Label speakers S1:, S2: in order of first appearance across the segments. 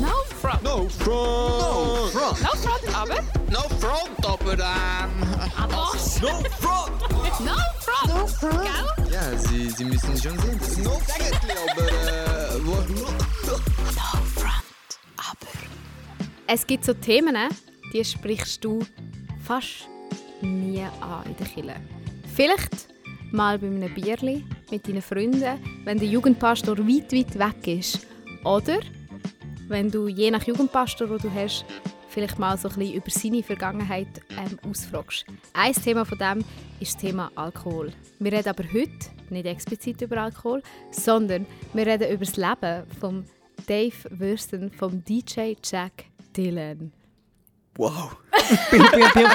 S1: No front.
S2: No front!
S3: No front!
S1: No front, aber.
S3: No front, aber ähm...
S1: Aber.
S2: No front!
S1: No front.
S3: No front!
S1: Gell?
S2: Ja, Sie, Sie müssen schon sehen, das ist
S3: No front, aber äh... Wo,
S1: No front, aber. Es gibt so Themen, die sprichst du fast nie an in der Kirche. Vielleicht mal bei einem Bierli mit deinen Freunden, wenn der Jugendpastor weit, weit weg ist. Oder wenn du je nach Jugendpastor, den du hast, vielleicht mal so ein bisschen über seine Vergangenheit ähm, ausfragst. Ein Thema von dem ist das Thema Alkohol. Wir reden aber heute nicht explizit über Alkohol, sondern wir reden über das Leben von Dave Würsten, vom DJ Jack Dylan.
S2: Wow!
S1: Verdammt.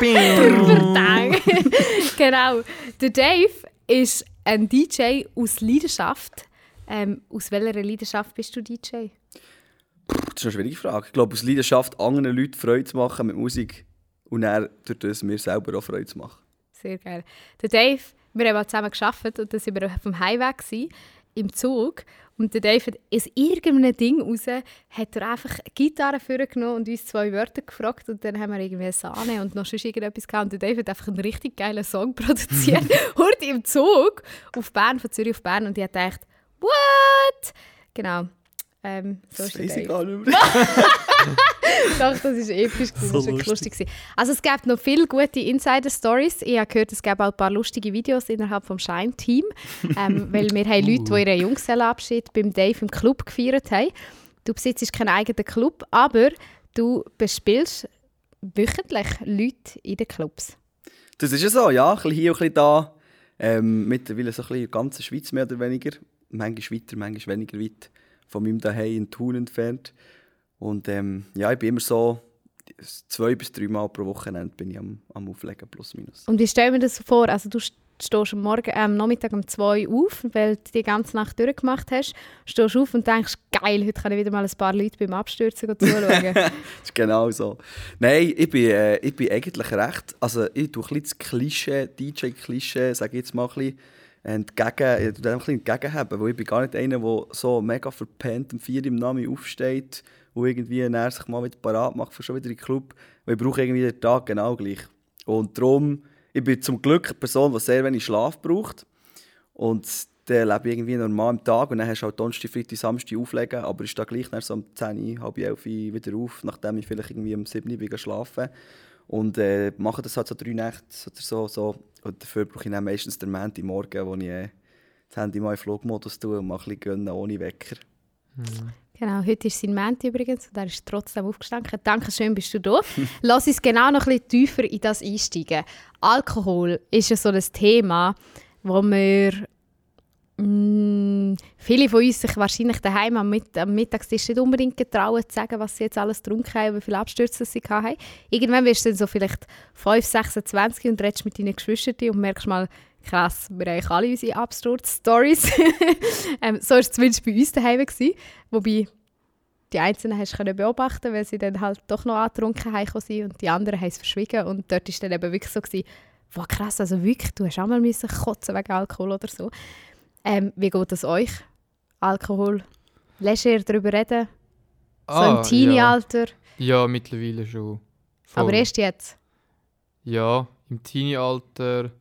S1: genau. Der Dave ist ein DJ aus Leidenschaft. Ähm, aus welcher Leidenschaft bist du DJ?
S2: Das ist eine schwierige Frage. Ich glaube, aus Leidenschaft, anderen Leuten Freude zu machen mit Musik und dann durch das mir selber auch Freude zu machen.
S1: Sehr geil. Der Dave, wir haben mal zusammen gearbeitet und dann waren wir auf dem Highway gewesen, im Zug. Und der Dave hat aus irgendeinem Ding raus, hat er einfach eine Gitarre vorgenommen und uns zwei Wörter gefragt und dann haben wir irgendwie Sahne und noch sonst irgendetwas gehabt. Und der Dave hat einfach einen richtig geilen Song produziert. Heute im Zug auf Bern, von Zürich auf Bern und ich habe gedacht, what? Genau. Ähm, so ist der
S2: weiss ich gar nicht mehr.
S1: Doch, das war episch. gewesen,
S2: So
S1: das war
S2: lustig.
S1: lustig. gewesen. Also es gibt noch viele gute Insider-Stories. Ich habe gehört, es gab auch ein paar lustige Videos innerhalb des Shine-Team. ähm, weil wir haben Leute, die ihren Junggesellenabschied beim Dave im Club gefeiert haben. Du besitzt keinen eigenen Club, aber du bespielst wöchentlich Leute in den Clubs.
S2: Das ist ja so, ja. Ein bisschen hier und ein bisschen da. Ähm, mittlerweile so ein bisschen in der ganzen Schweiz mehr oder weniger. Manchmal weiter, manchmal weniger weit von meinem Daheim in Thun entfernt. Und ähm, ja, ich bin immer so zwei bis drei Mal pro Wochenende bin ich am, am Auflegen, plus minus.
S1: Und wie stellen wir das so vor? Also du st- stehst am Morgen, am Nachmittag um 2 Uhr auf, weil du die ganze Nacht durchgemacht hast. Stehst auf und denkst, geil, heute kann ich wieder mal ein paar Leute beim Abstürzen zuschauen.
S2: Das ist genau so. Nein, ich bin, äh, ich bin eigentlich recht. Also, ich tue ein bisschen das Klischee, DJ-Klischee, sage ich jetzt mal ein bisschen, entgegen, ich dem weil ich bin gar nicht einer, der so mega verpennt um 4 Uhr im Namen aufsteht und irgendwie näher sich mal wieder parat macht für schon wieder in den Club. Weil ich brauche irgendwie den Tag genau gleich. Und darum, ich bin zum Glück eine Person, die sehr wenig Schlaf braucht. Und dann lebe ich irgendwie normal am Tag und dann hast du halt Donnerstag, Freitag, Samstag auflegen, aber ich stehe gleich dann so um 10, halb 11 Uhr wieder auf, nachdem ich vielleicht irgendwie um 7 Uhr schlafen und äh, mache das halt so drei Nächte oder so, so. Und dafür brauche ich dann meistens den Montagmorgen, wo ich äh, das Handy mal in Flugmodus tue und mal ein bisschen gönnen ohne Wecker.
S1: Genau, heute ist sein Menti übrigens und er ist trotzdem aufgestanden. Dankeschön, bist du da. Lass uns genau noch ein bisschen tiefer in das einsteigen. Alkohol ist ja so ein Thema, wo wir viele von uns sich wahrscheinlich daheim am, Mit am Mittagstisch nicht unbedingt getrauen zu sagen, was sie jetzt alles getrunken haben, wie viele Abstürze sie hatten. Irgendwann wirst du dann so vielleicht 5, 26 und redest mit deinen Geschwistern und merkst mal, krass, wir haben alle unsere Absturz-Stories. ähm, so war es zumindest bei uns daheim. Gewesen. Wobei die Einzelnen hast du beobachten, weil sie dann halt doch noch angetrunken haben und die anderen haben es verschwiegen. Und dort war dann eben wirklich so, gewesen, wow, krass, also wirklich, du hast auch mal kotzen wegen Alkohol oder so. Ähm, wie geht es euch? Alkohol? Lässt ihr darüber reden? So
S4: Ah,
S1: im Teenie-Alter?
S4: Ja. ja, mittlerweile schon. Voll.
S1: Aber erst jetzt?
S4: Ja, im Teenie-Alter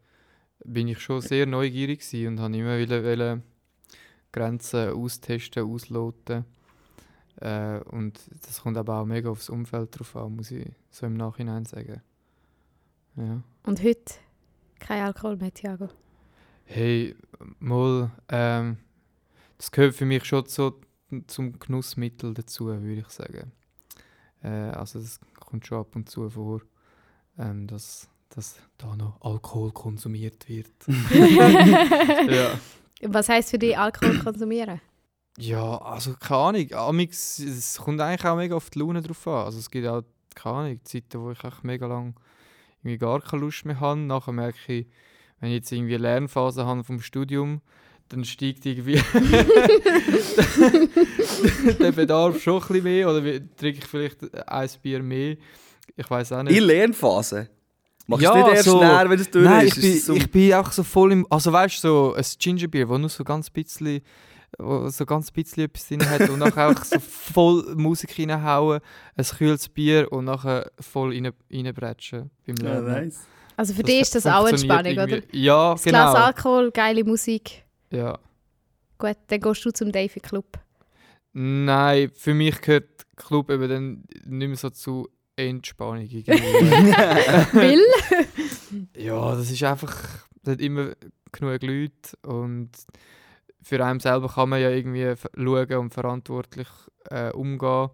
S4: bin ich schon sehr neugierig und habe immer wieder Grenzen austesten, ausloten. Äh, und das kommt aber auch mega aufs Umfeld drauf an, muss ich so im Nachhinein sagen. Ja.
S1: Und heute kein Alkohol mehr, Thiago?
S4: Hey, mal, ähm, das gehört für mich schon so zum Genussmittel dazu, würde ich sagen. Äh, also das kommt schon ab und zu vor, ähm, dass, dass da noch Alkohol konsumiert wird. ja.
S1: Was heisst für dich Alkohol konsumieren?
S4: ja, also keine Ahnung. Amix, es kommt eigentlich auch mega auf die Laune drauf an. Also es gibt auch, keine Ahnung, Zeiten, wo ich echt mega lang irgendwie gar keine Lust mehr habe. Nachher merke ich, wenn ich jetzt irgendwie eine Lernphase habe vom Studium, dann steigt irgendwie der Bedarf schon ein bisschen mehr oder wie- trinke ich vielleicht ein Bier mehr. Ich weiß auch nicht.
S2: In Lernphase? Machst
S4: Ja,
S2: du nicht erst
S4: so-
S2: näher, wenn es durch
S4: Nein,
S2: ist?
S4: ich bin,
S2: so-
S4: ich bin auch so voll im. Also weißt du, so ein Gingerbier, wo nur so ganz bisschen wo so ganz bisschen etwas drin hat und nachher auch so voll Musik reinhauen, ein kühles Bier und nachher voll rein, reinbretschen beim
S2: Ja,
S4: Lernen.
S2: nice.
S1: Also für dich ist das auch Entspannung, oder?
S4: Ja,
S1: Das Glas
S4: genau.
S1: Alkohol, geile Musik.
S4: Ja.
S1: Gut, dann gehst du zum Davy Club.
S4: Nein, für mich gehört Club eben dann nicht mehr so zu Entspannung.
S1: Will?
S4: ja, das ist einfach, es hat immer genug Leute und für einen selber kann man ja irgendwie schauen und verantwortlich äh, umgehen,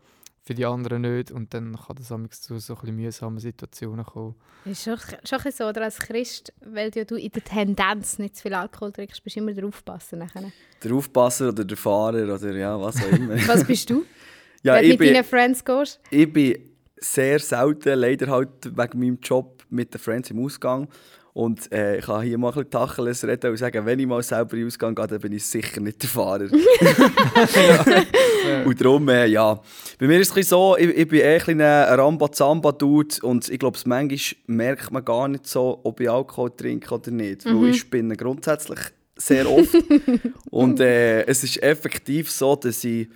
S4: für die anderen nicht und dann kann das manchmal zu so ein bisschen mühsamen Situationen kommen.
S1: Ist schon, schon ein bisschen so, oder als Christ, weil ja du in der Tendenz nicht zu viel Alkohol trinkst, bist du immer drauf aufpassen. nachher.
S2: Der Aufpasser oder der Fahrer oder ja, was auch immer.
S1: Was bist du?
S2: ja,
S1: Wenn du mit
S2: bin,
S1: deinen Friends gehst?
S2: ich bin sehr selten, leider halt wegen meinem Job mit den Friends im Ausgang. Und äh, ich kann hier mal ein bisschen Tacheles reden und sagen, wenn ich mal selber in den Ausgang gehe, dann bin ich sicher nicht der Fahrer. und darum, äh, ja. Bei mir ist es so, ich, ich bin eh ein Ramba-Zamba-Dude und ich glaube, manchmal merkt man gar nicht so, ob ich Alkohol trinke oder nicht. Weil ich spinne grundsätzlich sehr oft. und äh, es ist effektiv so, dass ich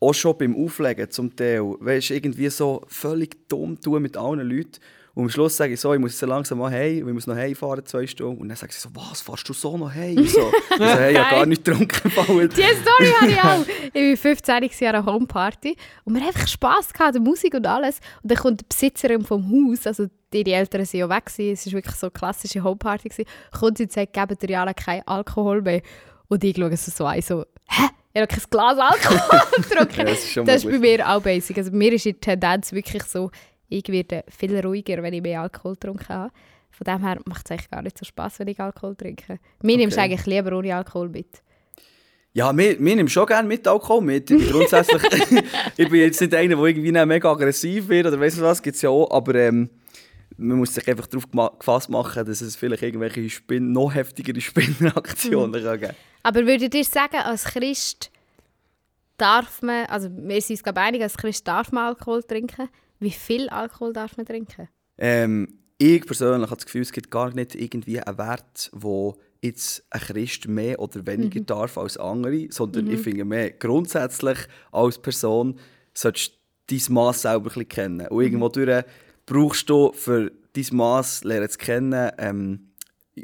S2: auch schon beim Auflegen zum Teil, weißt irgendwie so völlig dumm tun mit allen Leuten. Und am Schluss sage ich so, ich muss jetzt langsam mal heim, ich muss noch heimfahren, zwei Stunden. Und dann sage ich so, was, fahrst du so noch heim? So, ich so, hey, ich habe gar nicht getrunken.
S1: Die Story habe ich auch. Ich war 15 Jahre an einer Homeparty und wir haben einfach Spass gehabt, die Musik und alles. Und dann kommt die Besitzerin vom Haus, also ihre Eltern sind ja weg, gewesen, es war wirklich so eine klassische Homeparty, gewesen, kommt sie und sagt, geben der Jana keinen Alkohol mehr. Und ich schaue so, so an, so, hä? Ich habe kein Glas Alkohol getrunken.
S2: Ja, das ist
S1: Das ist bei mir auch basic. Also bei mir ist die Tendenz wirklich so, ich werde viel ruhiger, wenn ich mehr Alkohol getrunken habe. Von dem her macht es eigentlich gar nicht so Spass, wenn ich Alkohol trinke. Mir nimmst du
S2: Okay.
S1: eigentlich lieber ohne Alkohol mit.
S2: Ja, wir, wir nehmen schon gerne mit Alkohol mit. Ich bin grundsätzlich, ich bin jetzt nicht einer, der irgendwie mega aggressiv wird oder weiss nicht was, gibt es ja auch, aber ähm, man muss sich einfach darauf gefasst machen, dass es vielleicht irgendwelche Spin noch heftigere Spinnenaktionen kann geben
S1: Aber würdet ihr sagen, als Christ darf man, also wir sind uns glaube ich einig, als Christ darf man Alkohol trinken. Wie viel Alkohol darf man trinken?
S2: Ähm, ich persönlich habe das Gefühl, es gibt gar nicht irgendwie einen Wert, wo jetzt ein Christ mehr oder weniger darf als andere, sondern ich finde mehr grundsätzlich als Person solltest du dein Maß selber ein kennen. Und irgendwo durch brauchst du für dein Maß lernen zu kennen, ähm,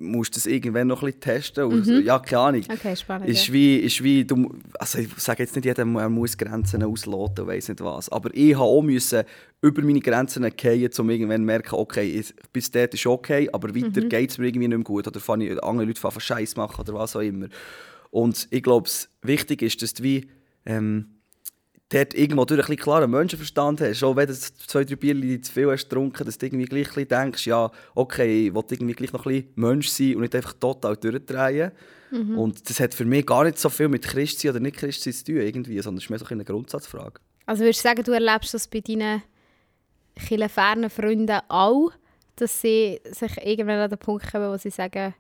S2: musst du das irgendwann noch ein bisschen testen. Und, Ja, keine Ahnung.
S1: Okay, spannend.
S2: Ist wie, ist wie, du, also ich sage jetzt nicht, jeder mu- er muss Grenzen ausloten, weiß nicht was. Aber ich habe auch müssen über meine Grenzen fallen, um irgendwann zu merken, okay, ich- bis dort ist okay, aber weiter geht es mir irgendwie nicht mehr gut. Oder fange ich, andere Leute fangen Scheiß machen oder was auch immer. Und ich glaube, wichtig ist, dass du wie, ähm, dort irgendwo durch ein bisschen klaren Menschenverstand hast. Auch wenn du zwei, drei Bier zu viel hast getrunken, dass du irgendwie gleich ein bisschen denkst, ja, okay, ich will irgendwie gleich noch ein bisschen Mensch sein und nicht einfach total durchdrehen. Und das hat für mich gar nicht so viel mit Christsein oder nicht Christsein zu tun, irgendwie, sondern es ist mehr so eine Grundsatzfrage.
S1: Also würdest du sagen, du erlebst das bei deinen fernen Freunden auch, dass sie sich irgendwann an den Punkt kommen, wo sie sagen,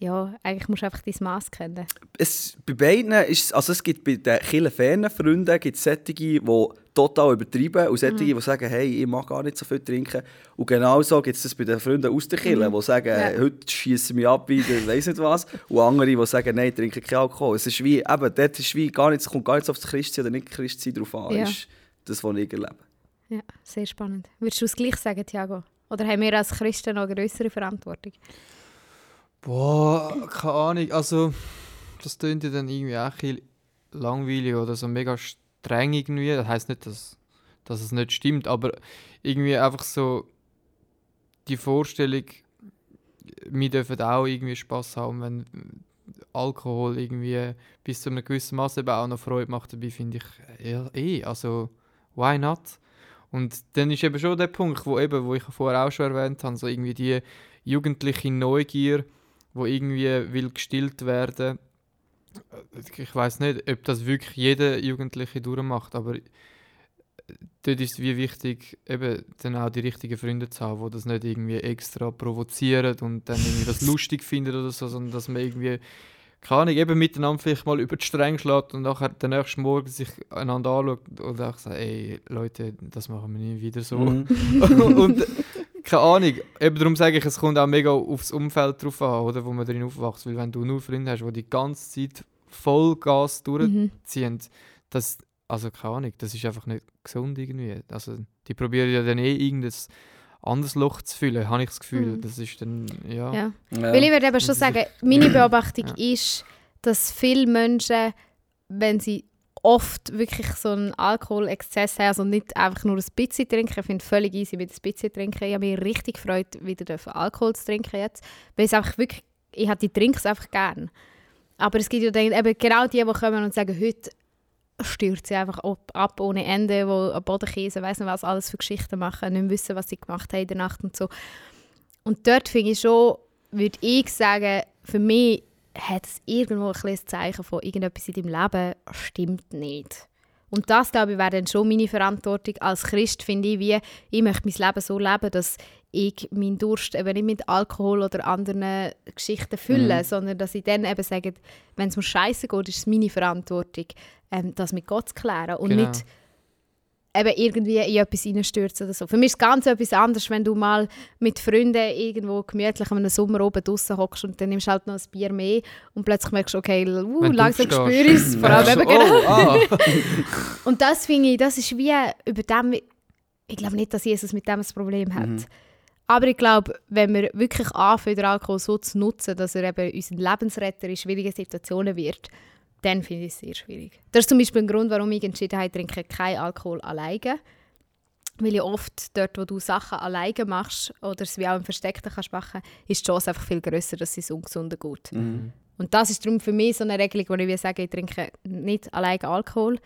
S1: ja, eigentlich musst du einfach dein Maß kennen.
S2: Es, bei beiden ist es- also es gibt bei den vielen fernen Freunden gibt es solche, die total übertreiben und solche, die sagen, hey, ich mag gar nicht so viel trinken. Und genauso gibt es das bei den Freunden aus der Kirche, die sagen,
S1: Ja.
S2: heute schießen mich ab, der weiss nicht was. Und andere, die sagen, nein, ich trinke keinen Alkohol. Es ist wie, eben, dort ist wie gar nicht, es kommt gar nicht auf das Christsein oder nicht Christsein drauf an.
S1: Ja.
S2: ist das, was ich erlebe.
S1: Ja, sehr spannend. Würdest du es gleich sagen, Thiago? Oder haben wir als Christen noch eine größere Verantwortung?
S4: Boah, keine Ahnung. Also, das klingt ja dann irgendwie auch ein langweilig oder so mega streng irgendwie. Das heisst nicht, dass, dass es nicht stimmt, aber irgendwie einfach so die Vorstellung, wir dürfen auch irgendwie Spaß haben, wenn Alkohol irgendwie bis zu einem gewissen Maß eben auch noch Freude macht dabei, finde ich ja, eh, also why not? Und dann ist eben schon der Punkt, wo, eben, wo ich vorher auch schon erwähnt habe, so irgendwie die jugendliche Neugier, wo irgendwie will gestillt werden. Ich weiß nicht, ob das wirklich jeder Jugendliche durchmacht, aber dort ist es wie wichtig, eben dann auch die richtigen Freunde zu haben, die das nicht irgendwie extra provozieren und dann irgendwie das lustig finden oder so, sondern dass man irgendwie, keine Ahnung, eben miteinander vielleicht mal über die Stränge schlägt und nachher den nächsten Morgen sich einander anschaut und auch sagt, ey, Leute, das machen wir nie wieder so.
S2: Mhm.
S4: und keine Ahnung, eben darum sage ich, es kommt auch mega aufs Umfeld drauf an, oder, wo man drin aufwächst. Weil wenn du nur Freunde hast, die die ganze Zeit Vollgas
S1: Mhm.
S4: durchziehen, das, also keine Ahnung, das ist einfach nicht gesund irgendwie. Also die probieren ja dann eh irgendein anderes Loch zu füllen, habe ich das Gefühl.
S1: Mhm.
S4: Das ist dann, ja.
S1: Ja.
S2: Ja.
S1: Weil ich würde eben schon sagen, meine Beobachtung
S4: Ja.
S1: ist, dass viele Menschen, wenn sie oft wirklich so einen Alkoholexzess haben, also nicht einfach nur ein bisschen trinken, ich finde es völlig easy mit ein bisschen trinken. Ich habe mich richtig gefreut, wieder Alkohol zu trinken jetzt, weil es einfach wirklich, ich habe die Trinks einfach gern. Aber es gibt ja dann eben genau die, die kommen und sagen, heute stürzt sie einfach ab, ab ohne Ende, wo am Boden käse, weiss nicht was, alles für Geschichten machen, nicht wissen, was sie gemacht haben in der Nacht und so. Und dort finde ich schon, würde ich sagen, für mich hat es irgendwo ein kleines Zeichen von irgendetwas in deinem Leben stimmt nicht. Und das, glaube ich, wäre dann schon meine Verantwortung. Als Christ finde ich, wie ich möchte mein Leben so leben, dass ich meinen Durst eben nicht mit Alkohol oder anderen Geschichten fülle,
S2: Mhm.
S1: sondern dass ich dann eben sage, wenn es mir scheiße geht, ist es meine Verantwortung, ähm, das mit Gott zu klären und
S4: Genau.
S1: nicht eben irgendwie in etwas reinstürzen oder so. Für mich ist es ganz etwas anderes, wenn du mal mit Freunden irgendwo gemütlich einem Sommer oben draußen hockst und dann nimmst du halt noch ein Bier mehr und plötzlich merkst du, okay, uh, langsam spüre ich es. Vor allem eben
S4: so,
S1: genau.
S4: oh, ah.
S1: Und das finde ich, das ist wie über dem, ich glaube nicht, dass Jesus mit dem ein Problem hat.
S2: Mhm.
S1: Aber ich glaube, wenn wir wirklich anfangen, den Alkohol so zu nutzen, dass er eben unser Lebensretter in schwierigen Situationen wird, dann finde ich es sehr schwierig. Das ist zum Beispiel ein Grund, warum ich entschieden habe, ich trinke keinen Alkohol alleine. Weil ich oft dort, wo du Sachen alleine machst oder es wie auch im Versteckten kannst machen, ist die Chance einfach viel grösser, dass es ungesunder geht.
S2: Mhm.
S1: Und das ist darum für mich so eine Regelung, wo ich will sagen, ich trinke nicht alleine Alkohol.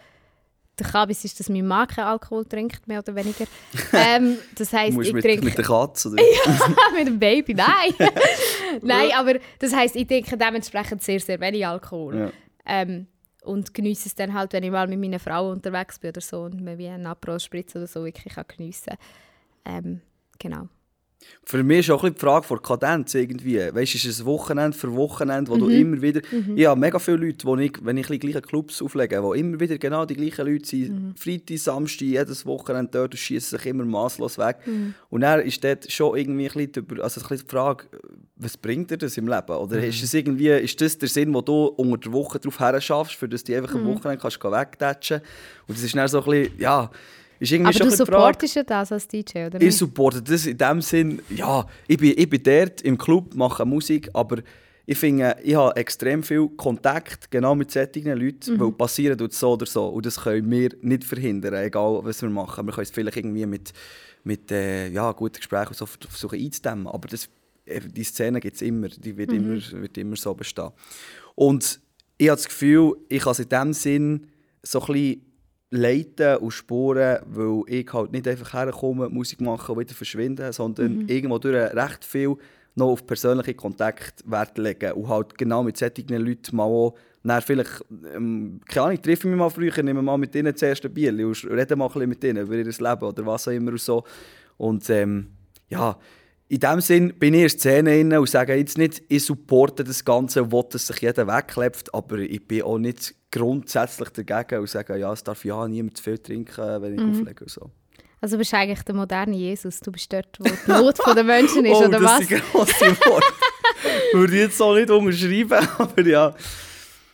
S1: Der Kabis ist, dass mein Mann keinen Alkohol trinkt, mehr oder weniger. ähm, das heisst, ich
S2: mit,
S1: trinke
S2: mit der Katze. Oder?
S1: mit dem Baby, nein. nein, aber das heisst, ich trinke dementsprechend sehr, sehr wenig Alkohol.
S2: Ja.
S1: Ähm, und genieße es dann halt, wenn ich mal mit meiner Frau unterwegs bin oder so und mir wie einen Aperol Spritz oder so wirklich kann geniessen ähm, Genau.
S2: Für mich ist auch ein die Frage von Kadenz irgendwie. Weißt du, ist es ein Wochenende für Wochenende, wo du
S1: Mhm.
S2: immer wieder... Ich habe mega viele Leute, wo ich, wenn ich die gleichen Clubs auflege, wo immer wieder genau die gleichen Leute sind.
S1: Mhm.
S2: Freitag, Samstag, jedes Wochenende dort und schießen sich immer maßlos weg.
S1: Mhm.
S2: Und dann ist dort schon irgendwie ein bisschen, über, also ein bisschen die Frage, was bringt dir das im Leben? Oder
S1: Mhm.
S2: ist, es irgendwie, ist das der Sinn, den du unter der Woche darauf her schaffst, für das du einfach
S1: Mhm.
S2: am Wochenende kannst wegtatschen Und das ist dann so ein bisschen, ja... Ist irgendwie
S1: Aber
S2: schon
S1: du supportest ja das als DJ, oder
S2: ich
S1: nicht?
S2: supporte das in dem Sinn, ja, ich bin, ich bin dort im Club, mache Musik, aber ich finde, ich habe extrem viel Kontakt genau mit solchen Leuten, weil passieren tut so oder so und das können wir nicht verhindern, egal was wir machen. Wir können es vielleicht irgendwie mit, mit äh, ja, guten Gesprächen so versuchen einzudämmen, aber das, äh, die Szene gibt es immer, die wird, immer, wird immer so bestehen. Und ich habe das Gefühl, ich kann es in dem Sinn so ein bisschen leiten und spuren, weil ich halt nicht einfach herkomme, Musik machen und wieder verschwinden, sondern irgendwo durch recht viel noch auf persönliche Kontakt Wert legen und halt genau mit solchen Leuten mal auch dann vielleicht, ähm, keine Ahnung, treffe ich mich mal früher, nehme mal mit ihnen das erste Bier und rede mal ein bisschen mit ihnen über ihr Leben oder was auch immer und so. Und ähm, ja, in dem Sinn bin ich in Szene drin und sage jetzt nicht, ich supporte das Ganze, will, dass sich jeder wegklebt, aber ich bin auch nicht grundsätzlich dagegen und sage, ja, es darf ja niemand zu viel trinken, wenn ich auflege und so.
S1: Also bist du eigentlich der moderne Jesus. Du bist dort, wo die Not der Menschen ist,
S2: oh,
S1: oder
S2: das
S1: was?
S2: sind grosse Worte. Würde ich jetzt auch nicht unterschreiben, aber ja.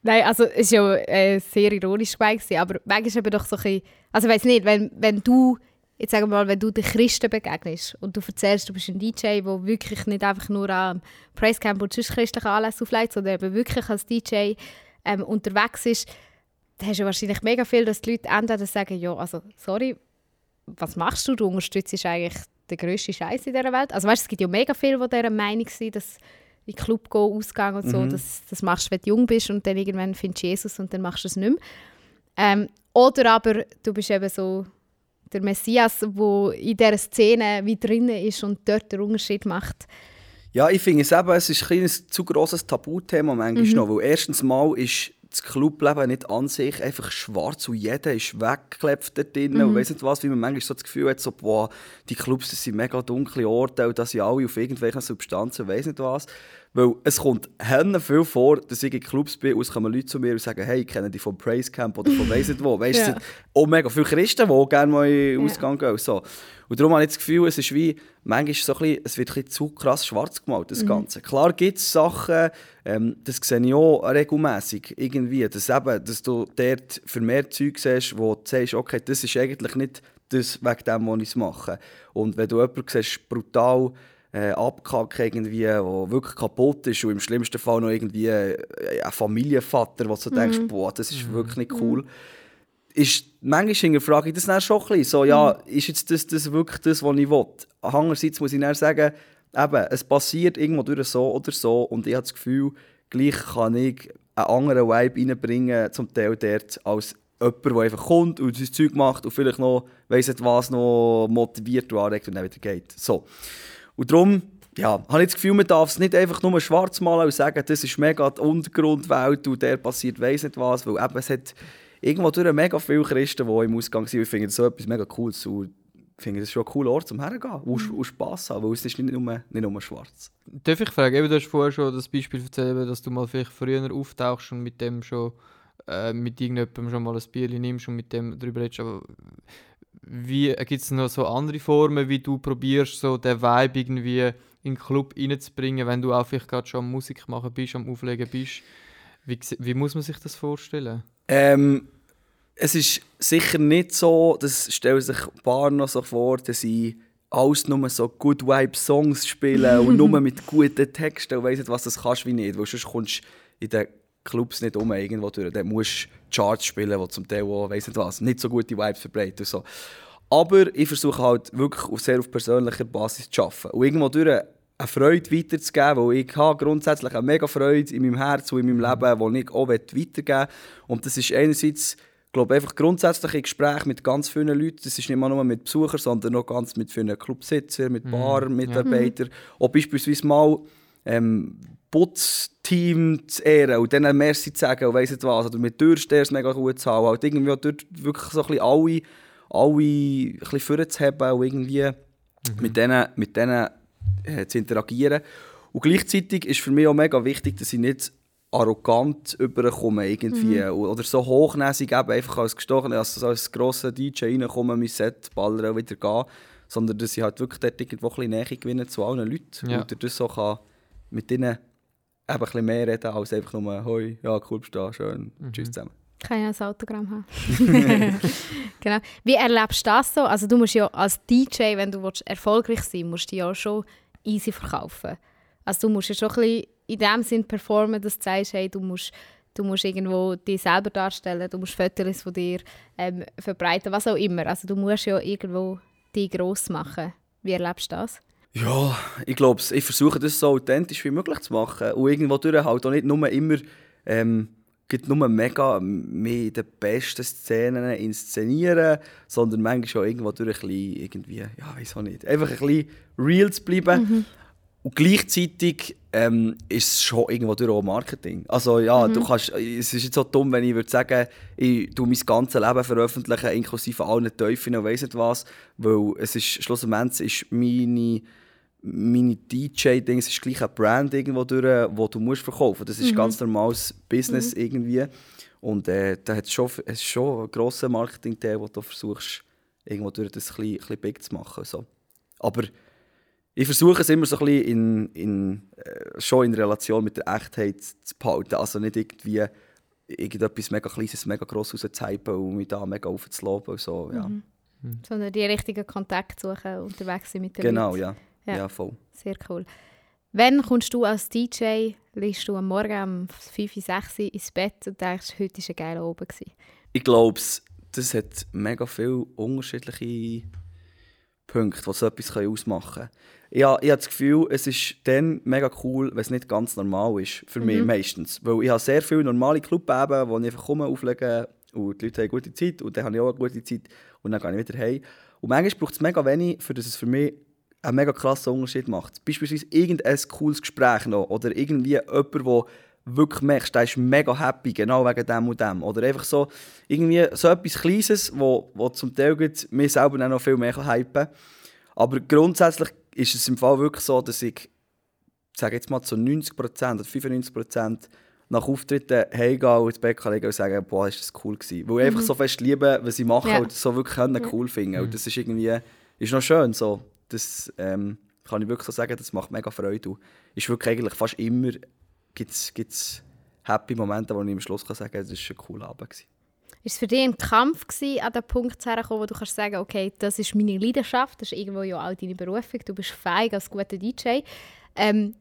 S1: Nein, also es war ja äh, sehr ironisch gemeint, aber manchmal ist eben doch so ein bisschen, also ich weiß nicht, wenn, wenn du, jetzt sagen wir mal, wenn du den Christen begegnest und du erzählst, du bist ein DJ, der wirklich nicht einfach nur am Praisecamp und sonst christlichen Anlässe auflegt, sondern eben wirklich als DJ ähm, unterwegs ist, dann hast du wahrscheinlich mega viel, dass die Leute entweder sagen, ja, also sorry, was machst du? Du unterstützt eigentlich den grössten Scheiß in dieser Welt. Also weißt, es gibt ja mega viele, die dieser Meinung sind, dass in den Club gehen, Ausgang und so, das, das machst du, wenn du jung bist und dann irgendwann findest du Jesus und dann machst du es nicht mehr. Ähm, oder aber du bist eben so der Messias, der in dieser Szene wie drinnen ist und dort den Unterschied macht.
S2: Ja, ich finde es eben, es ist ein, kleines, zu grosses Tabuthema manchmal
S1: Mhm.
S2: noch, weil erstens mal ist das Clubleben nicht an sich einfach schwarz und jeder ist weggeklebt dort drin
S1: Mhm.
S2: und weiss nicht was, wie man manchmal so das Gefühl hat, so, boah, die Clubs das sind mega dunkle Orte und da sind alle auf irgendwelchen Substanzen weiss nicht was. Weil es kommt Hennen viel vor, dass ich in Clubs bin und es kommen Leute zu mir und sagen, hey, ich kenne dich vom Praise Camp oder von weiss nicht wo. Weißt du,
S1: Ja.
S2: auch mega viele Christen, die gerne mal in den
S1: Ja.
S2: Ausgang gehen. und So. Und darum habe ich das Gefühl, es ist wie, manchmal so ein bisschen, es wird ein bisschen zu krass schwarz gemalt, das Ganze. Klar gibt es Sachen, ähm, das sehe ich auch regelmässig irgendwie, dass, eben, dass du dort für mehr Zeug siehst, wo du sagst, okay, das ist eigentlich nicht das wegen dem, was ich es mache. Und wenn du jemanden siehst, brutal äh, abgekackt irgendwie, der wirklich kaputt ist und im schlimmsten Fall noch irgendwie äh, ein Familienvater, wo du denkst, boah, das ist wirklich nicht cool ist manchmal hinterfrage ich das dann schon ein bisschen. So, ja, ist jetzt das, das wirklich das, was ich will? Andererseits muss ich dann sagen, eben, es passiert irgendwo durch so oder so und ich habe das Gefühl, gleich kann ich einen anderen Vibe reinbringen, zum Teil dort, als jemand, der einfach kommt und sein Zeug macht und vielleicht noch, weiss nicht was, noch motiviert und anregt und dann wieder geht. So. Und darum, ja, habe ich das Gefühl, man darf es nicht einfach nur schwarz malen und sagen, das ist mega die Untergrundwelt und der passiert weiss nicht was, weil eben es hat irgendwo durch mega viele Christen, die im Ausgang sind, ich finde so etwas mega Cooles und ich finde das schon ein cooler Ort zum Hergehen und, und Spass haben, weil es ist nicht nur, nicht nur schwarz.
S4: Darf ich fragen, eben, du hast vorher schon das Beispiel erzählt, dass du mal vielleicht früher auftauchst und mit dem schon, äh, mit irgendjemandem schon mal ein Bier nimmst und mit dem darüber redest, aber wie gibt es noch so andere Formen, wie du probierst, so den Vibe irgendwie in den Club reinzubringen, wenn du auch vielleicht gerade schon am Musik machen bist, am Auflegen bist? Wie, wie muss man sich das vorstellen?
S2: Ähm, es ist sicher nicht so, das stellen sich ein paar noch so vor, dass sie alles nur so Good Vibe Songs spielen und nur mit guten Texten und weiss nicht, was das kannst wie nicht, weil sonst kommst du in den Clubs nicht um irgendwo durch. Dann musst du Charts spielen, die zum Teil auch, weiss nicht was, nicht so gute Vibes verbreiten und so. Aber ich versuche halt wirklich auf sehr auf persönlicher Basis zu arbeiten und irgendwo durch eine Freude weiterzugeben, weil ich habe grundsätzlich eine mega Freude in meinem Herz und in meinem Leben, die ich auch weitergeben will. Und das ist einerseits, glaube einfach grundsätzlich in Gespräch mit ganz vielen Leuten. Das ist nicht mal nur mit Besuchern, sondern auch ganz mit vielen Clubsitzern, mit Barmitarbeitern. Auch beispielsweise mal ähm, Putzteam zu ehren und denen Merci zu sagen und weiss nicht was. Oder mit Türsters mega gut zu haben. Halt irgendwie auch dort wirklich so ein bisschen alle, alle ein bisschen vorzuheben und irgendwie mit denen, mit denen äh, zu interagieren. Und gleichzeitig ist für mich auch mega wichtig, dass ich nicht arrogant überkomme irgendwie oder so hochnäsig eben einfach als gestochen, so als grosser DJ reinkomme, mein Set ballern und wieder gehen, sondern dass ich halt wirklich dort irgendwo ein bisschen Nähe gewinne zu allen Leuten
S4: Ja.
S2: und das so kann mit ihnen eben ein bisschen mehr reden, als einfach nur «Hoi, ja, cool bist du da, schön, tschüss zusammen».
S1: Kann ja ein Autogramm haben. genau. Wie erlebst du das so? Also du musst ja als DJ, wenn du willst, erfolgreich sein willst, musst du ja schon easy verkaufen. Also du musst ja schon ein bisschen in dem Sinn performen, dass du sagst, hey, du musst, du musst irgendwo dich selber darstellen, du musst Fotos von dir ähm, verbreiten, was auch immer. Also du musst ja irgendwo dich gross machen. Wie erlebst du das?
S2: Ja, ich glaube, ich versuche das so authentisch wie möglich zu machen. Und irgendwo durch halt auch nicht nur immer ähm, geht nur mega mehr in den besten Szenen inszenieren, sondern manchmal auch irgendwo durch ein bisschen irgendwie, ja, weiß auch nicht, einfach ein bisschen real zu bleiben. Und gleichzeitig ähm, ist es schon irgendwo durch auch Marketing. Also ja, du kannst, es ist jetzt so dumm, wenn ich würde sagen, ich tu mein ganzes Leben veröffentlichen, inklusive allen Teufeln und weiss nicht was, weil es ist, schlussendlich ist meine, meine DJ-Ding, es ist gleich ein Brand irgendwo durch, wo du musst verkaufen. Das ist ganz normales Business irgendwie. Und äh, da hat es schon, es ist schon ein grosser Marketing-Teil, wo du versuchst, irgendwo durch das ein bisschen, ein bisschen zu machen. So. Aber ich versuche es immer so ein bisschen in, in, äh, schon in Relation mit der Echtheit zu behalten. Also nicht irgendwie irgendetwas mega Kleines, mega gross rauszuhypen und mich da mega aufzuloben. So, ja.
S1: Sondern die richtigen Kontakte suchen, unterwegs sein mit den
S2: Genau,
S1: Leuten.
S2: ja.
S1: Ja.
S2: ja. voll.
S1: Sehr cool. Wann kommst du als DJ, liegst du am Morgen um 5, 6 Uhr ins Bett und denkst, heute war ein geiler Abend. gewesen?
S2: Ich glaube, das hat mega viele unterschiedliche Punkte, die so etwas ausmachen können. Ich, ich habe das Gefühl, es ist dann mega cool, wenn es nicht ganz normal ist. Für mich meistens. Weil ich habe sehr viele normale Clubabende, wo ich einfach komme, auflege und die Leute haben eine gute Zeit und dann habe ich auch eine gute Zeit und dann gehe ich wieder heim. Und manchmal braucht es mega wenig, für das es für mich einen mega krassen Unterschied macht. Beispielsweise irgendein cooles Gespräch noch oder irgendwie jemand, der wirklich merkst, der ist mega happy, genau wegen dem und dem. Oder einfach so, irgendwie so etwas Kleines, wo, wo zum Teil mir selber dann noch viel mehr hypen kann. Aber grundsätzlich ist es im Fall wirklich so, dass ich sage jetzt mal zu 90% oder 95% nach Auftritten heimgehen und ins Bett legen und sagen, boah, ist das cool gewesen. Weil ich einfach so fest liebe, was ich mache
S1: Ja.
S2: und so wirklich können cool finden. Und das ist irgendwie, ist noch schön so. Das ähm, kann ich wirklich so sagen, das macht mega Freude. Und ist wirklich eigentlich fast immer, gibt es happy Momente, wo ich am Schluss kann sagen kann, das war ein cooler Abend. Gewesen.
S1: Ist es für dich ein Kampf gewesen, an den Punkt zu kommen, wo du kannst sagen, okay, das ist meine Leidenschaft, das ist irgendwo ja auch deine Berufung, du bist fähig als guter DJ. Ähm,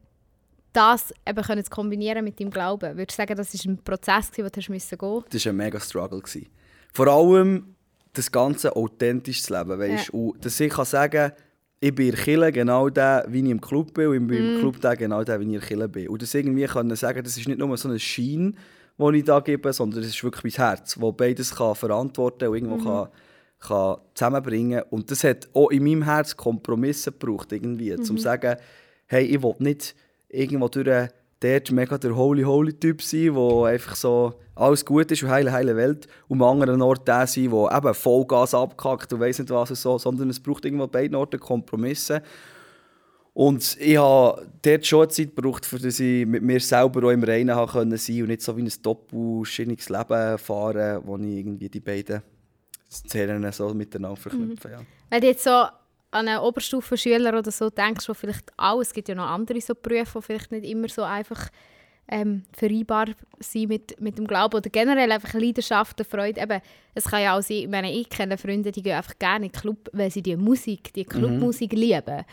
S1: das eben können zu kombinieren mit deinem Glauben. Würdest du sagen, das ist ein Prozess, gewesen, den du müssen gehen
S2: Das war ein mega Struggle. Gewesen. Vor allem das ganze authentisch zu leben. Weißt?
S1: Ja.
S2: Und dass ich kann sagen ich bin in der Kirche genau der, wie ich im Club bin, und ich bin im Club der, genau der, wie ich in der Kirche bin. Und das irgendwie können sagen, das ist nicht nur so ein Schein, den ich da gebe, sondern das ist wirklich mein Herz, das beides kann verantworten und irgendwo kann, kann zusammenbringen. Und das hat auch in meinem Herz Kompromisse gebraucht, irgendwie, um zu sagen, hey, ich will nicht irgendwo durch dort mega der holy holy Typ sein, wo einfach so alles gut ist und heile heile Welt und am anderen Ort der sein, wo eben Vollgas abkackt und weiss nicht was und so, sondern es braucht irgendwo beiden Orten Kompromisse. Und ich habe dort schon eine Zeit gebraucht, dass ich mit mir selber auch im Reinen sein und nicht so wie ein doppelschinniges Leben fahren, wo ich irgendwie die beiden Szenen so miteinander verknüpfe. Ja.
S1: Wenn du jetzt so an einen Oberstufenschüler oder so denkst, wo vielleicht auch, es gibt ja noch andere so Berufe, die vielleicht nicht immer so einfach ähm, vereinbar sind mit, mit dem Glauben oder generell einfach Leidenschaft, Freude. Eben, es kann ja auch sein, ich meine, ich kenne Freunde, die gehen einfach gerne in den Club, weil sie die Musik, die Clubmusik lieben.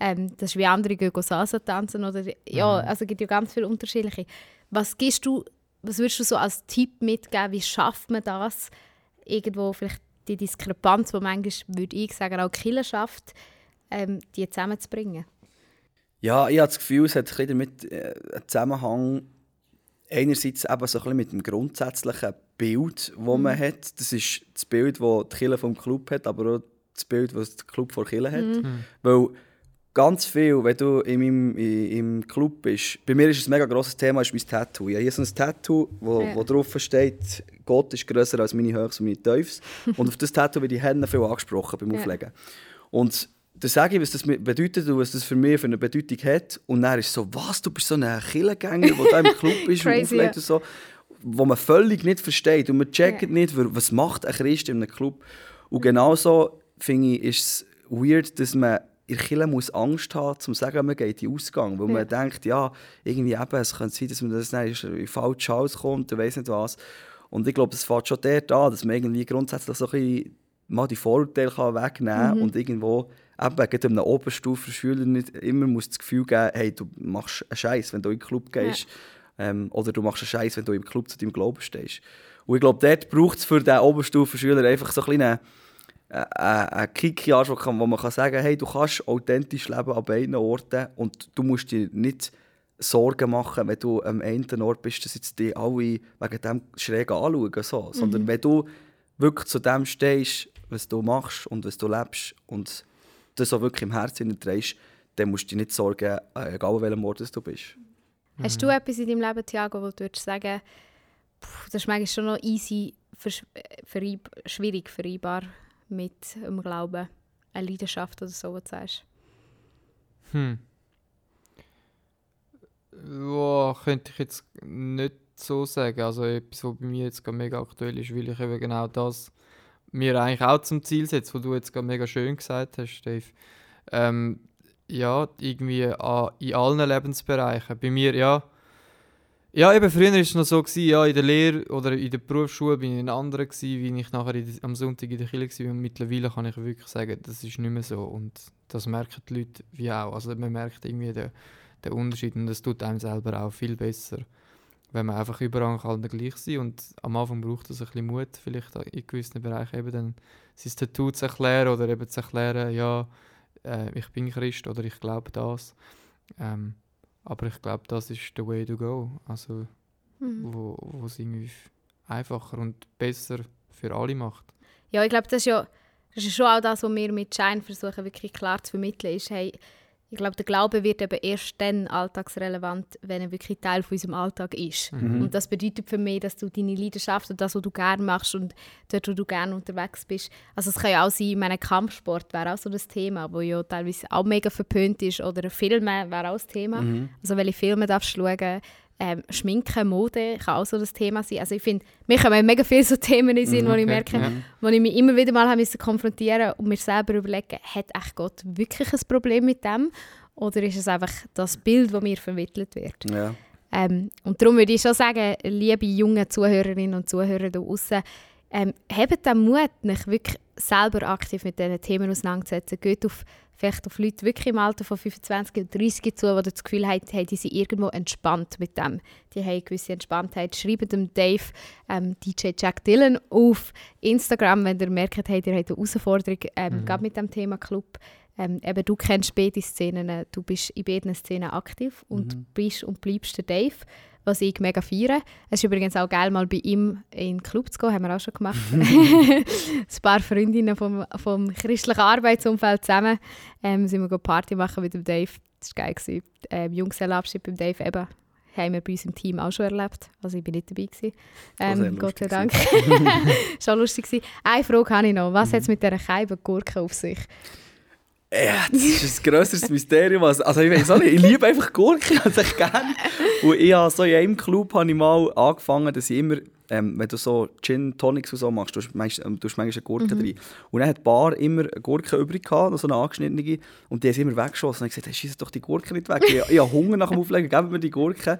S1: Ähm, das ist wie andere gehen Salsa tanzen oder ja, also es gibt ja ganz viele unterschiedliche. Was gibst du, was würdest du so als Tipp mitgeben, wie schafft man das, irgendwo vielleicht die Diskrepanz, die manchmal, würde ich sagen, auch die Kirche schafft, ähm, die zusammenzubringen?
S2: Ja, ich habe das Gefühl, es hat ein bisschen damit äh, einen Zusammenhang. Einerseits eben so ein bisschen mit dem grundsätzlichen Bild, das man hat. Das ist das Bild, das die Kirche vom Club hat, aber auch das Bild, das der Club vor Kirche hat. Weil ganz viel, wenn du in meinem, i- im Club bist, bei mir ist ein mega grosses Thema ist mein Tattoo. Ich habe hier so ein Tattoo, wo,
S1: Ja.
S2: wo drauf steht, Gott ist grösser als meine Höchst und meine Tiefs. und auf das Tattoo wird die Hände viel angesprochen beim
S1: Ja.
S2: Auflegen. Und dann sage ich, was das bedeutet und was das für mich für eine Bedeutung hat. Und dann ist es so, was, du bist so ein Killengänger, der da im Club ist und auflegt
S1: ja.
S2: und so. Wo man völlig nicht versteht. Und man checkt
S1: Ja.
S2: nicht, wa- was macht ein Christ in einem Club. Und genauso, finde ich, ist es weird, dass man in der Kirche muss Angst haben um zu sagen, man geht in den Ausgang. Weil
S1: Ja.
S2: man denkt, ja, irgendwie eben, es könnte sein, dass man das in den falschen Haus kommt und weiss nicht was. Und ich glaube, es fängt schon dort an, dass man irgendwie grundsätzlich so ein bisschen mal die Vorurteile kann wegnehmen kann und irgendwo eben gerade einem Oberstufenschüler nicht immer muss das Gefühl geben, hey, du machst einen Scheiß, wenn du in den Club gehst. Ähm, oder du machst einen Scheiß, wenn du im Club zu deinem Glauben stehst. Und ich glaube, dort braucht es für den Oberstufenschüler einfach so ein bisschen einen, einen, einen Kick, ja, wo kann- wo man kann sagen hey, du kannst authentisch leben an beiden Orten und du musst dir nicht Sorgen machen, wenn du am einen Ort bist, dass jetzt die alle wegen dem schräg anschauen. So. Sondern wenn du wirklich zu dem stehst, was du machst und was du lebst und das auch wirklich im Herzen trägst, dann musst du dir nicht sorgen, äh, egal an welchem Ort du bist.
S1: Hast du etwas in deinem Leben, Thiago, wo du würdest sagen, puh, das ist manchmal schon noch easy, äh, verreib, schwierig vereinbar mit dem Glauben, eine Leidenschaft oder so, was du sagst?
S4: Hm. Ja, könnte ich jetzt nicht so sagen. Also etwas, was bei mir jetzt mega aktuell ist, weil ich eben genau das mir eigentlich auch zum Ziel setze, was du jetzt gerade mega schön gesagt hast, Dave. Ähm, ja, irgendwie in allen Lebensbereichen. Bei mir, ja. Ja, eben früher war es noch so, gewesen, ja, in der Lehre oder in der Berufsschule bin ich ein anderer, gewesen, wie ich nachher der, am Sonntag in der Kirche war. Und mittlerweile kann ich wirklich sagen, das ist nicht mehr so. Und das merken die Leute wie auch. Also man merkt irgendwie den, den Unterschied und das tut einem selber auch viel besser, wenn man einfach überall kann gleich sein und am Anfang braucht es ein bisschen Mut, vielleicht in gewissen Bereichen eben dann sein Tattoo zu erklären oder eben zu erklären, ja, äh, ich bin Christ oder ich glaube das. Ähm, aber ich glaube, das ist the way to go. Also,
S1: Mhm.
S4: wo, wo es irgendwie einfacher und besser für alle macht.
S1: Ja, ich glaube, das ist ja das ist schon auch das, was wir mit Shine versuchen, wirklich klar zu vermitteln, ist, hey, ich glaube, der Glaube wird eben erst dann alltagsrelevant, wenn er wirklich Teil von unserem Alltag ist.
S2: Mhm.
S1: Und das bedeutet für mich, dass du deine Leidenschaft und das, was du gerne machst und dort, wo du gerne unterwegs bist. Also es kann ja auch sein, mein Kampfsport wäre auch so das Thema, wo ja teilweise auch mega verpönt ist. Oder Filme wäre auch das Thema.
S2: Mhm.
S1: Also welche Filme darfst du schauen? Ähm, Schminken, Mode kann auch so das Thema sein. Also ich finde, mir kommen mega viele so Themen in Sinn, wo ich
S4: okay,
S1: merke,
S4: ja.
S1: wo ich mich immer wieder mal müssen konfrontieren und mir selber überlegen, hat echt Gott wirklich ein Problem mit dem? Oder ist es einfach das Bild, das mir vermittelt wird?
S2: Ja.
S1: Ähm, und darum würde ich schon sagen, liebe junge Zuhörerinnen und Zuhörer da draussen, ähm, habt den Mut, euch wirklich selber aktiv mit diesen Themen auseinanderzusetzen. Geht auf, vielleicht auf Leute wirklich im Alter von 25 und 30 zu, die das Gefühl haben, hey, die sind irgendwo entspannt mit dem. Die haben eine gewisse Entspanntheit. Schreibt dem Dave, ähm, DJ Jack Dillon, auf Instagram, wenn ihr merkt, hey, ihr habt eine Herausforderung ähm, gerade mit dem Thema Club. Ähm, eben, du kennst beide Szenen, du bist in beiden Szenen aktiv und bist und bleibst der Dave, was ich mega feiere. Es ist übrigens auch geil, mal bei ihm in den Club zu gehen, haben wir auch schon gemacht. ein paar Freundinnen vom, vom christlichen Arbeitsumfeld zusammen ähm, sind wir go Party machen mit dem Dave. Das war geil. gewesen. Ähm, Junggesellenabschied beim Dave eben haben wir bei uns im Team auch schon erlebt. Also ich bin nicht dabei gewesen. Ähm, Gott sei Dank. schon lustig gewesen. Eine Frage habe ich noch. Was hat es mit dieser Scheibe Gurke auf sich?
S2: Ja, das ist ein grösseres Mysterium. Also, also ich weiß auch nicht, ich liebe einfach Gurken, also ich gerne. Und ich habe so in einem Club habe ich mal angefangen, dass ich immer, ähm, wenn du so Gin Tonics und so machst, du hast manchmal, du hast manchmal eine Gurke drin. Und dann hat die Bar immer eine Gurke übrig gehabt, so eine angeschnittene. Und die haben sie immer weggeschossen. Und ich habe gesagt, hey, schieß doch die Gurke nicht weg. Ich, ich habe Hunger nach dem Auflegen, gebt mir die Gurke.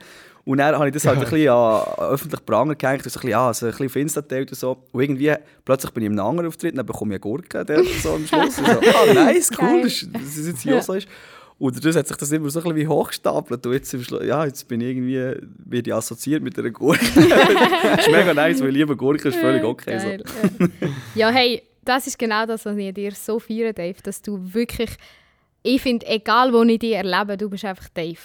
S2: Und dann habe ich das halt ein bisschen an öffentlich Pranger gehängt, und so ein bisschen, ja, so ein bisschen auf Insta geteilt und so. Und irgendwie, plötzlich bin ich in einem anderen Auftritt, dann bekomme ich eine Gurke dort so am Schluss. Und so, ah, nice, cool,
S1: Geil.
S2: das ist- dass es jetzt hier auch so ist. Und das hat sich das immer so ein bisschen wie hochgestapelt. Und jetzt, im ja, jetzt bin ich irgendwie wird ich assoziiert mit einer Gurke. das ist mega nice, weil ich liebe Gurke, ist völlig okay.
S1: Geil,
S2: So.
S1: ja. ja, hey, das ist genau das, was ich an dir so feiere, Dave, dass du wirklich, ich finde, egal wo ich dich erlebe, du bist einfach Dave.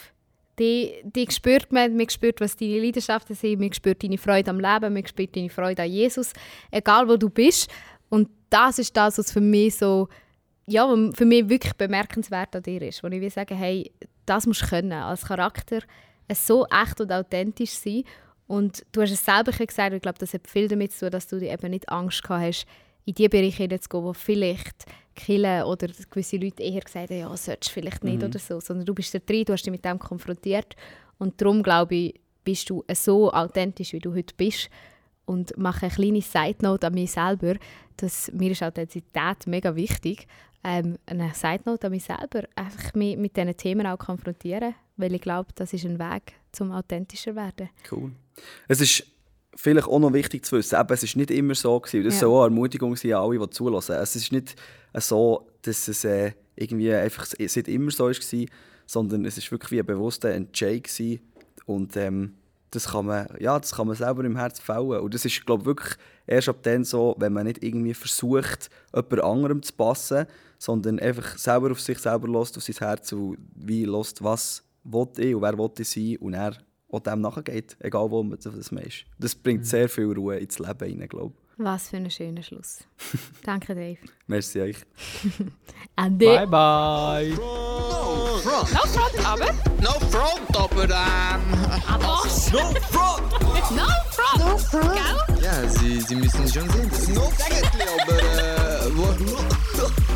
S1: Die, die spürt man, man spürt, was deine Leidenschaften sind, man spürt deine Freude am Leben, man spürt deine Freude an Jesus, egal wo du bist. Und das ist das, was für mich so, ja, für mich wirklich bemerkenswert an dir ist. Wo ich will sagen, hey, das musst du können, als Charakter so echt und authentisch sein. Und du hast es selber gesagt, ich glaube, das hat viel damit zu tun, dass du eben nicht Angst gehabt hast, in die Bereiche hineinzugehen, wo vielleicht Kille oder gewisse Leute eher gesagt haben, ja, solltest du vielleicht nicht oder so. Sondern du bist da drin, du hast dich mit dem konfrontiert. Und darum, glaube ich, bist du so authentisch, wie du heute bist. Und mache eine kleine Side-Note an mich selber, dass mir ist Authentizität mega wichtig. Ähm, eine Side-Note an mich selber, einfach mich mit diesen Themen auch konfrontieren, weil ich glaube, das ist ein Weg, zum authentischer werden.
S2: Cool. Es ist vielleicht auch noch wichtig zu wissen, eben, es ist nicht immer so gewesen, das
S1: Ja.
S2: soll auch eine Ermutigung sein an alle, die zulassen. Es ist nicht äh, so, dass es äh, irgendwie einfach seit immer so war, sondern es ist wirklich wie ein bewusster Entscheid gewesen. und ähm, das kann man, ja, das kann man selber im Herz fällen. Und das ist, glaube ich, wirklich erst ab dann so, wenn man nicht irgendwie versucht, jemand anderem zu passen, sondern einfach selber auf sich selber lässt, auf sein Herz und wie lässt, was will ich und wer will ich sein und er auch dem nachgeht, egal wo man das ist. Das bringt sehr viel Ruhe ins Leben rein, glaube ich.
S1: Was für ein schöner Schluss. Danke, Dave.
S2: Merci euch.
S1: Ade.
S4: Bye bye.
S3: No front.
S5: No front, aber.
S3: No front, aber ähm.
S5: Was?
S3: No front.
S5: No front. No front. Gell?
S3: Ja, Sie, Sie müssen schon sehen. Das ist no friendly, aber äh,